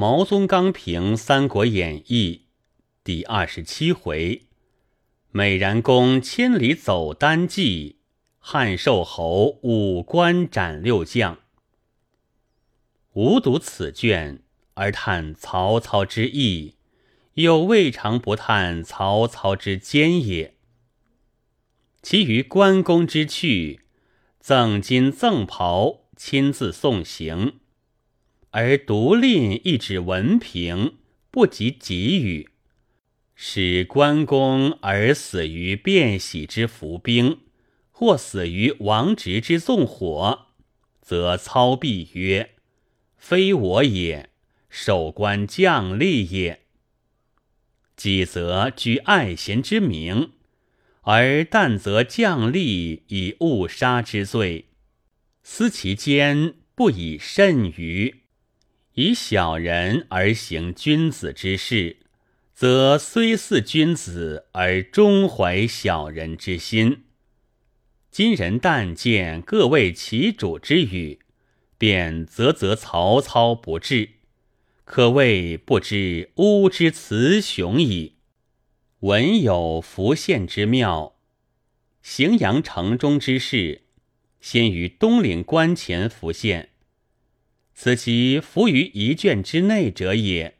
毛宗刚评《三国演义》第二十七回：美髯公千里走单骑，汉寿侯五关斩六将。吾读此卷而叹曹操之义，又未尝不叹曹操之奸也。其余关公之去，赠金赠袍，亲自送行。而独吝一纸文凭，不及给予，使关公而死于卞喜之伏兵，或死于王直之纵火，则操必曰：“非我也，守关将吏也。”己则居爱贤之名，而但则将吏以误杀之罪，思其间不以甚于。以小人而行君子之事，则虽似君子而终怀小人之心。今人但见各为其主之语，便啧啧曹操不至，可谓不知乌之雌雄矣。文有伏线之妙，荥阳城中之事，先于东岭关前伏线。此其伏于一卷之内者也。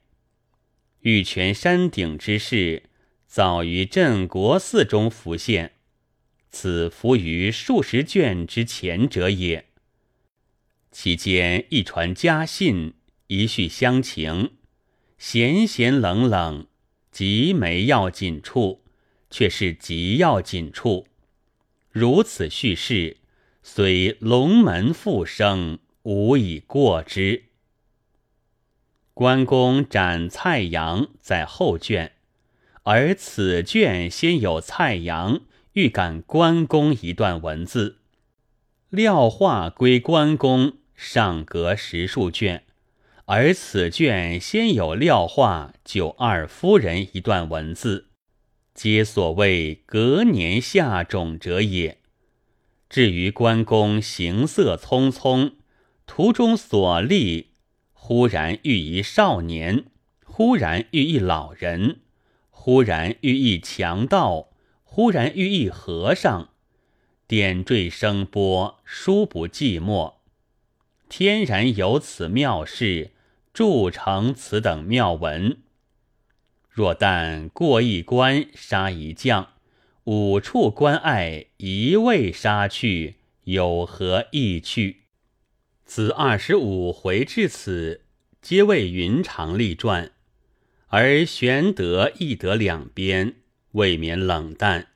玉泉山顶之事，早于镇国寺中浮现，此伏于数十卷之前者也。其间一传家信，一叙乡情，闲闲冷冷，极没要紧处，却是极要紧处。如此叙事，虽龙门复生。无以过之。关公斩蔡阳在后卷，而此卷先有蔡阳欲赶关公一段文字，廖化归关公上隔十数卷，而此卷先有廖化救二夫人一段文字，皆所谓隔年下种者也。至于关公行色匆匆。途中所历，忽然遇一少年，忽然遇一老人，忽然遇一强盗，忽然遇一和尚，点缀声波，殊不寂寞。天然有此妙事，铸成此等妙文。若但过一关杀一将，五处关隘一味杀去，有何意趣？自二十五回至此，皆为云长立传，而玄德、翼德两边未免冷淡。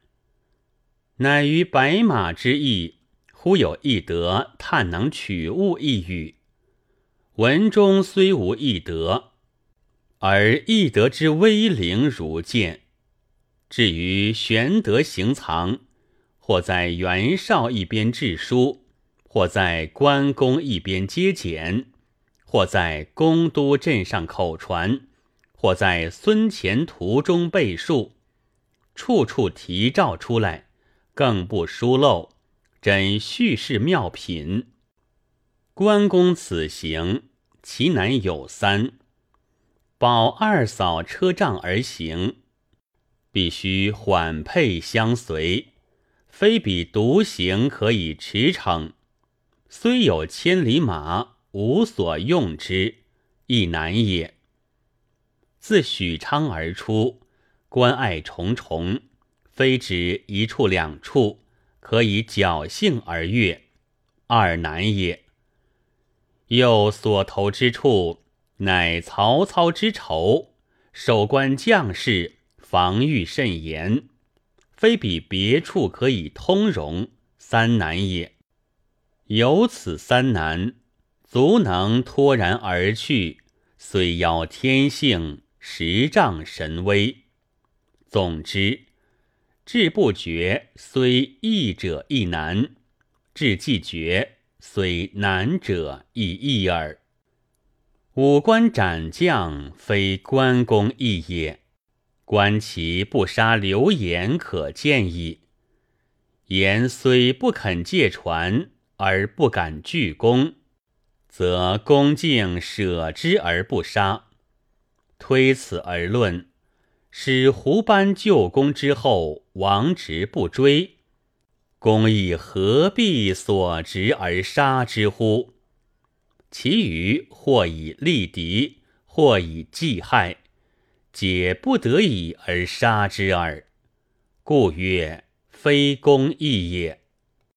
乃于白马之役，忽有翼德探囊取物一语，文中虽无翼德，而翼德之威灵如见。至于玄德行藏，或在袁绍一边致书。或在关公一边接简，或在公都镇上口传，或在孙乾途中背述，处处提照出来，更不疏漏，真叙事妙品。关公此行，其难有三：保二嫂车仗而行，必须缓配相随，非彼独行可以驰骋。虽有千里马，无所用之，亦难也。自许昌而出，关隘重重，非止一处两处，可以侥幸而越，二难也。又所投之处，乃曹操之仇，守关将士，防御甚严，非比别处可以通融，三难也。有此三难，足能脱然而去，虽邀天性，实仗神威。总之，志不决虽易者亦难，志既决虽难者亦易耳。五关斩将，非关公易也。观其不杀刘言，可见矣。言虽不肯借船。而不敢拒攻，则恭敬舍之而不杀，推此而论，使胡班救公之后，王直不追，公亦何必所执而杀之乎？其余或以力敌，或以计害，解不得已而杀之耳。故曰：非公义也。